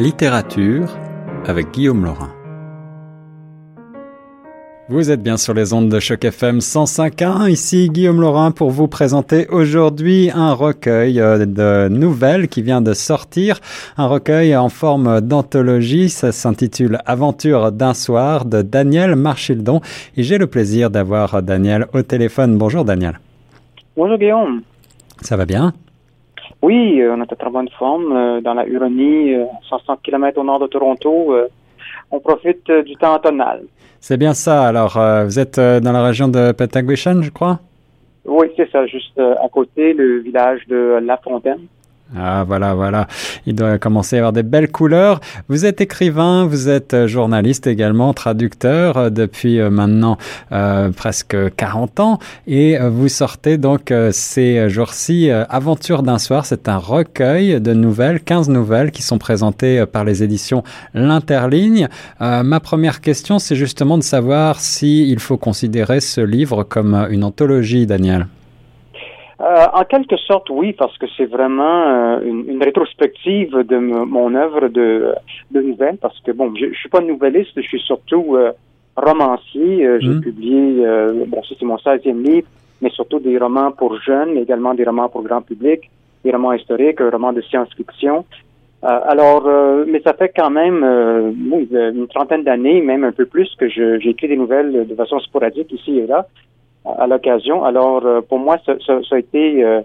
Littérature avec Guillaume Laurin. Vous êtes bien sur les ondes de choc FM 105.1. Ici Guillaume Laurin pour vous présenter aujourd'hui un recueil euh, de nouvelles qui vient de sortir. Un recueil en forme d'anthologie. Ça s'intitule Aventure d'un soir de Daniel Marchildon. Et j'ai le plaisir d'avoir Daniel au téléphone. Bonjour Daniel. Bonjour Guillaume. Ça va bien? Oui, euh, on est à très bonne forme euh, dans la Huronie, 160 km au nord de Toronto. on profite du temps automnal. C'est bien ça. Alors, euh, vous êtes euh, dans la région de Petaguishan, je crois? Oui, c'est ça, juste euh, à côté, le village de La Fontaine. Ah voilà, voilà. Il doit commencer à avoir des belles couleurs. Vous êtes écrivain, vous êtes euh, journaliste également, traducteur euh, depuis euh, maintenant euh, presque 40 ans. Et vous sortez donc ces jours-ci Aventure d'un soir. C'est un recueil de nouvelles, 15 nouvelles qui sont présentées par les éditions L'Interligne. Euh, ma première question, c'est justement de savoir si il faut considérer ce livre comme une anthologie, Daniel. Euh, en quelque sorte, oui, parce que c'est vraiment euh, une, une, rétrospective de mon œuvre de, de nouvelles, parce que bon, je, je suis pas nouvelliste, je suis surtout euh, romancier. Euh, j'ai mmh. publié, euh, bon, ça c'est mon 16e livre, mais surtout des romans pour jeunes, mais également des romans pour grand public, des romans historiques, un roman de science-fiction. alors, mais ça fait quand même une trentaine d'années, même un peu plus, que j'ai écrit des nouvelles de façon sporadique ici et là à l'occasion. Alors, euh, pour moi, ça, a été, euh,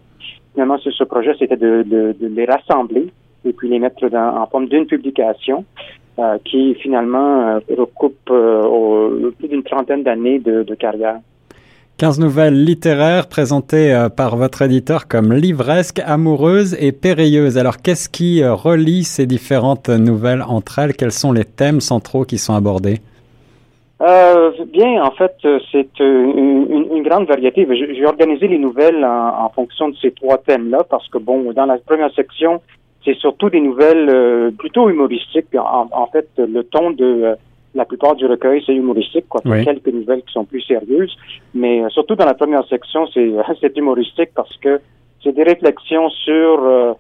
finalement, ce, ce projet, c'était de, les rassembler et puis les mettre dans, en forme d'une publication euh, qui, finalement, recoupe plus d'une trentaine d'années de carrière. 15 nouvelles littéraires présentées par votre éditeur comme livresques, amoureuses et périlleuses. Alors, qu'est-ce qui relie ces différentes nouvelles entre elles? Quels sont les thèmes centraux qui sont abordés? Euh, bien, en fait, c'est euh, une, une, grande variété. J'ai organisé les nouvelles en, en, fonction de ces trois thèmes-là parce que, bon, dans la première section, c'est surtout des nouvelles euh, plutôt humoristiques. En, en, fait, le ton de euh, la plupart du recueil, c'est humoristique, quoi. Oui. Quelques nouvelles qui sont plus sérieuses, mais euh, surtout dans la première section, c'est humoristique parce que c'est des réflexions sur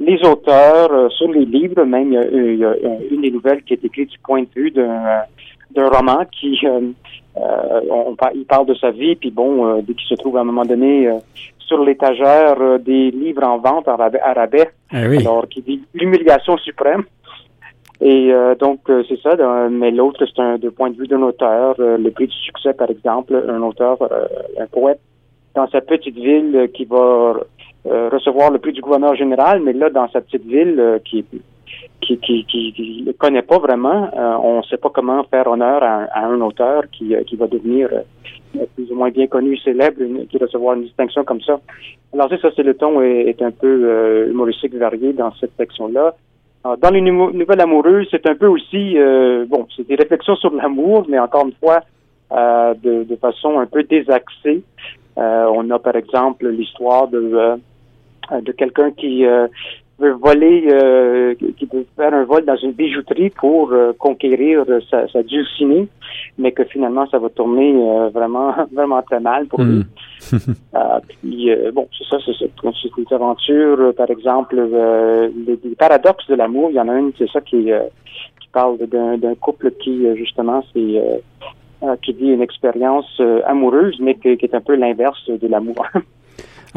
les auteurs, sur les livres. Même, il y, a, il y a une des nouvelles qui est écrite du point de vue d'un d'un roman qui euh, euh, on, il parle de sa vie, puis bon, euh, dès qu'il se trouve à un moment donné sur l'étagère des livres en vente à rabais, à rabais eh oui. alors qui dit l'humiliation suprême. Et donc c'est ça, mais l'autre c'est un de point de vue d'un auteur, le prix du succès par exemple, un auteur, un poète dans sa petite ville qui va recevoir le prix du gouverneur général, mais là dans sa petite ville qui est qui qui, qui, ne connaît pas vraiment. Euh, on ne sait pas comment faire honneur à, un auteur qui, euh, va devenir euh, plus ou moins bien connu, célèbre, une, qui recevoir une distinction comme ça. Alors ça, c'est le ton est, est un peu euh, humoristique varié dans cette section-là. Dans les nouvelles amoureuses, c'est un peu aussi bon, c'est des réflexions sur l'amour, mais encore une fois de, de façon un peu désaxée. on a par exemple l'histoire de de quelqu'un qui veut voler, euh, qui veut faire un vol dans une bijouterie pour euh, conquérir sa, sa, dulcinée, mais que finalement ça va tourner euh, vraiment vraiment très mal pour lui. Euh, puis bon, c'est ça, c'est ça. C'est une aventure, par exemple, les, les, paradoxes de l'amour. Il y en a une, c'est ça qui qui parle d'un couple qui justement c'est qui vit une expérience amoureuse, mais qui est un peu l'inverse de l'amour.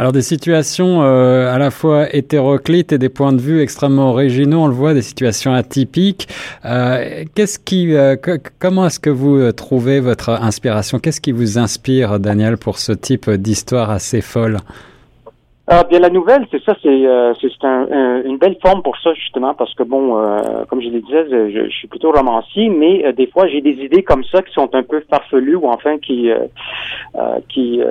Alors des situations euh, à la fois hétéroclites et des points de vue extrêmement originaux, on le voit, des situations atypiques. Euh, qu'est-ce qui, euh, comment est-ce que vous euh, trouvez votre inspiration? Qu'est-ce qui vous inspire, Daniel, pour ce type d'histoire assez folle? Ah, bien, la nouvelle, c'est ça, c'est euh, c'est un, un, une belle forme pour ça, justement, parce que, bon, euh, comme je le disais, je, je, suis plutôt romancier, mais euh, des fois, j'ai des idées comme ça qui sont un peu farfelues ou enfin qui euh, euh, qui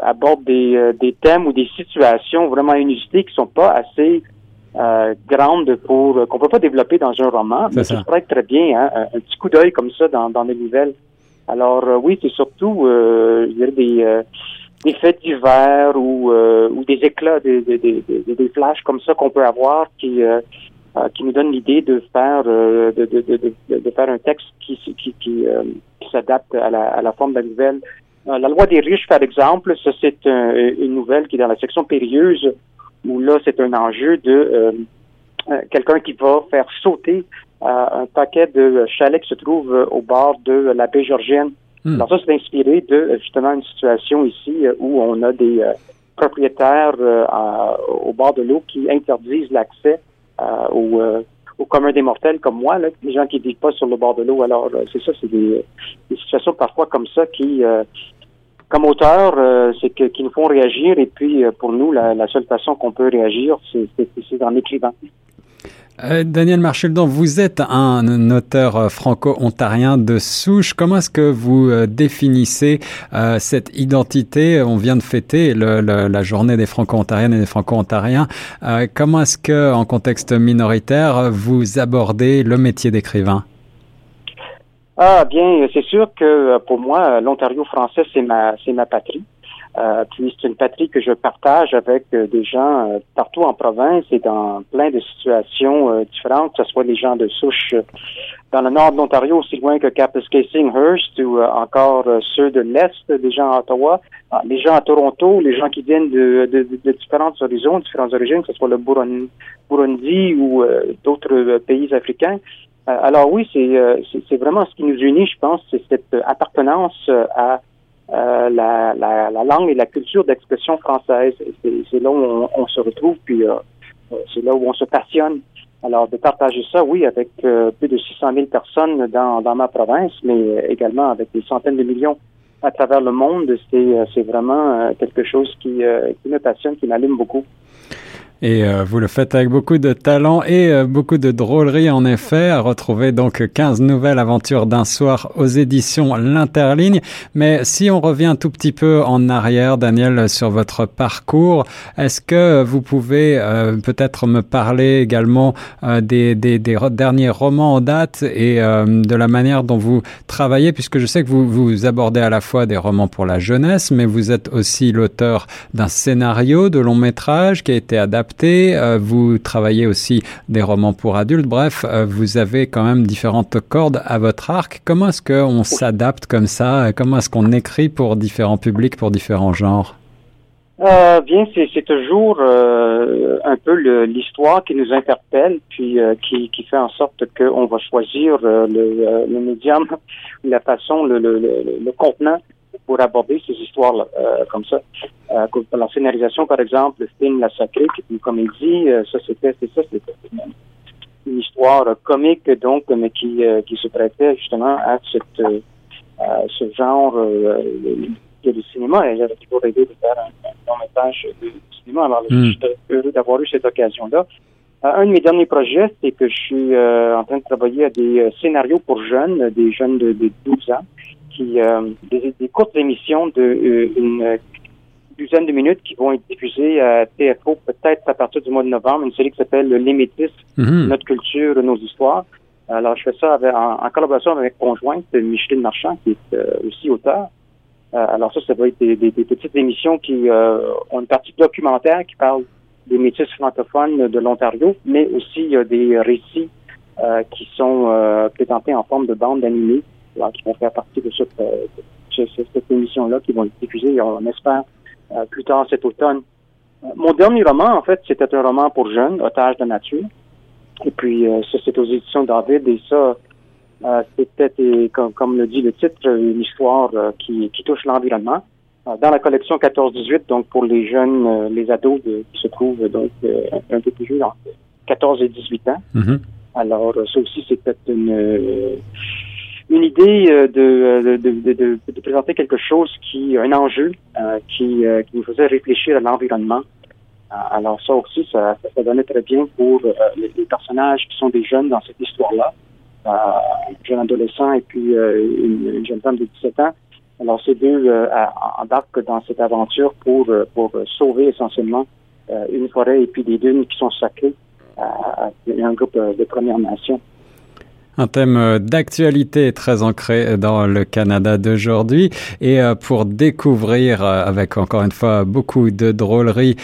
abordent des, des thèmes ou des situations vraiment inusitées qui sont pas assez grandes pour qu'on peut pas développer dans un roman, mais ça. pourrait être très bien, hein, un, un, petit coup d'œil comme ça dans, dans les nouvelles. Alors, oui, c'est surtout, je dirais, des des faits divers ou, euh, ou des éclats, des, des, des, des, flashs comme ça qu'on peut avoir qui, euh, euh, qui nous donnent l'idée de faire euh, de, de, de, de, faire un texte qui, qui, qui, euh, qui s'adapte à la, à la forme de la nouvelle. Euh, la loi des riches, par exemple, ça c'est un, une nouvelle qui est dans la section périlleuse, où là c'est un enjeu de quelqu'un qui va faire sauter un paquet de chalets qui se trouvent au bord de la baie Georgienne. Hmm. Alors ça, c'est inspiré de justement une situation ici où on a des propriétaires au bord de l'eau qui interdisent l'accès aux au commun des mortels comme moi, les gens qui vivent pas sur le bord de l'eau. Alors, euh, c'est ça, c'est des, situations parfois comme ça qui, euh, comme auteur, euh, c'est que qui nous font réagir. Et puis, pour nous, la, la seule façon qu'on peut réagir, c'est en écrivant. Euh, Daniel Marcheldon, vous êtes un auteur euh, franco-ontarien de souche. Comment est-ce que vous euh, définissez cette identité? On vient de fêter la journée des franco-ontariennes et des franco-ontariens. comment est-ce que, en contexte minoritaire, vous abordez le métier d'écrivain? Ah bien, c'est sûr que pour moi, l'Ontario français, c'est ma, c'est ma patrie. Euh, puis c'est une patrie que je partage avec euh, des gens euh, partout en province et dans plein de situations différentes, que ce soit les gens de souche dans le nord de l'Ontario, aussi loin que Kapuskasing-Hearst ou encore ceux de l'Est, des gens à Ottawa, ah, les gens à Toronto, les gens qui viennent de, différentes horizons, différentes origines, que ce soit le Burundi ou d'autres pays africains. alors oui, c'est vraiment ce qui nous unit, je pense, c'est cette appartenance à euh, la, la, la, langue et la culture d'expression française. C'est là où on, se retrouve, puis euh, c'est là où on se passionne. Alors, de partager ça, oui, avec euh, plus de 600 000 personnes dans, dans ma province, mais également avec des centaines de millions à travers le monde, c'est vraiment quelque chose qui, qui me passionne, qui m'allume beaucoup. Et euh, vous le faites avec beaucoup de talent et euh, beaucoup de drôlerie en effet. À retrouver donc 15 nouvelles aventures d'un soir aux éditions L'Interligne. Mais si on revient un tout petit peu en arrière, Daniel, sur votre parcours, est-ce que vous pouvez euh, peut-être me parler également des, des, des, derniers romans en date et de la manière dont vous travaillez, puisque je sais que vous, vous abordez à la fois des romans pour la jeunesse, mais vous êtes aussi l'auteur d'un scénario de long métrage qui a été adapté euh, vous travaillez aussi des romans pour adultes. Bref, euh, vous avez quand même différentes cordes à votre arc. Comment est-ce qu'on s'adapte comme ça? Comment est-ce qu'on écrit pour différents publics, pour différents genres? Euh, bien, c'est toujours un peu l'histoire qui nous interpelle, puis qui, fait en sorte qu'on va choisir le, le médium, la façon, le, le, le contenant pour aborder ces histoires euh, comme ça. Euh, la scénarisation, par exemple, le film La Sacrée, qui est une comédie, euh, ça c'était c'est ça, c'était une, histoire comique, donc, mais qui, euh, qui se prêtait justement à cette, ce genre de, cinéma. Et j'avais toujours rêvé de faire un, long métrage de cinéma. Alors, je suis heureux d'avoir eu cette occasion-là. un de mes derniers projets, c'est que je suis en train de travailler à des scénarios pour jeunes, des jeunes de, de 12 ans, qui euh, des, courtes émissions de euh, une douzaine de minutes qui vont être diffusées à TFO peut-être à partir du mois de novembre, une série qui s'appelle Le Métis, mhm. Notre culture, nos histoires. Alors, je fais ça en, collaboration avec conjointe Micheline Marchand, qui est euh, aussi auteur. alors ça, ça va être des, petites émissions qui ont une partie documentaire qui parle des métis francophones de l'Ontario, mais aussi des récits qui sont présentés en forme de bande animée qui vont faire partie de cette, euh, cette émission-là, qui vont être diffusées, on espère, euh, plus tard cet automne. Euh, mon dernier roman, en fait, c'était un roman pour jeunes, Otage de nature. Et puis, ça, c'est aux éditions David. Et ça, c'était, comme, comme, le dit le titre, une histoire qui, qui, touche l'environnement. dans la collection 14-18, donc pour les jeunes, les ados qui se trouvent donc un peu plus jeunes, 14 et 18 ans. Mm-hmm. Alors, ça aussi, c'est peut-être une une idée euh, de, de, de, de, présenter quelque chose qui, un enjeu euh, qui, euh, qui nous faisait réfléchir à l'environnement. alors ça aussi, ça, ça, donnait très bien pour les, personnages qui sont des jeunes dans cette histoire-là, un jeune adolescent et puis une, jeune femme de 17 ans. Alors ces deux embarquent dans cette aventure pour, pour sauver essentiellement une forêt et puis des dunes qui sont sacrées à un groupe de Premières Nations. Un thème euh, d'actualité très ancré dans le Canada d'aujourd'hui. Et euh, pour découvrir, euh, avec encore une fois beaucoup de drôlerie,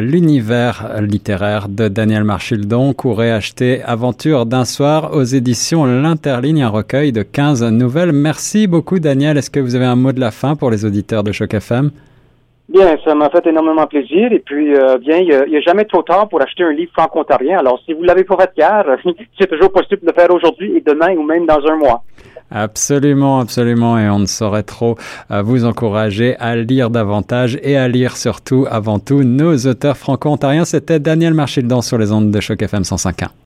l'univers littéraire de Daniel Marchildon, courez acheter Aventure d'un soir aux éditions L'Interligne, un recueil de 15 nouvelles. Merci beaucoup Daniel. Est-ce que vous avez un mot de la fin pour les auditeurs de Choc FM? Bien, ça m'a fait énormément plaisir. Et puis, euh, bien, il n'y a, jamais trop tard pour acheter un livre franco-ontarien. Alors, si vous l'avez pas fait hier, c'est toujours possible de le faire aujourd'hui et demain ou même dans un mois. Absolument, absolument. Et on ne saurait trop euh, vous encourager à lire davantage et à lire surtout, avant tout, nos auteurs franco-ontariens. C'était Daniel Marchildon sur les ondes de Choc FM 105.1.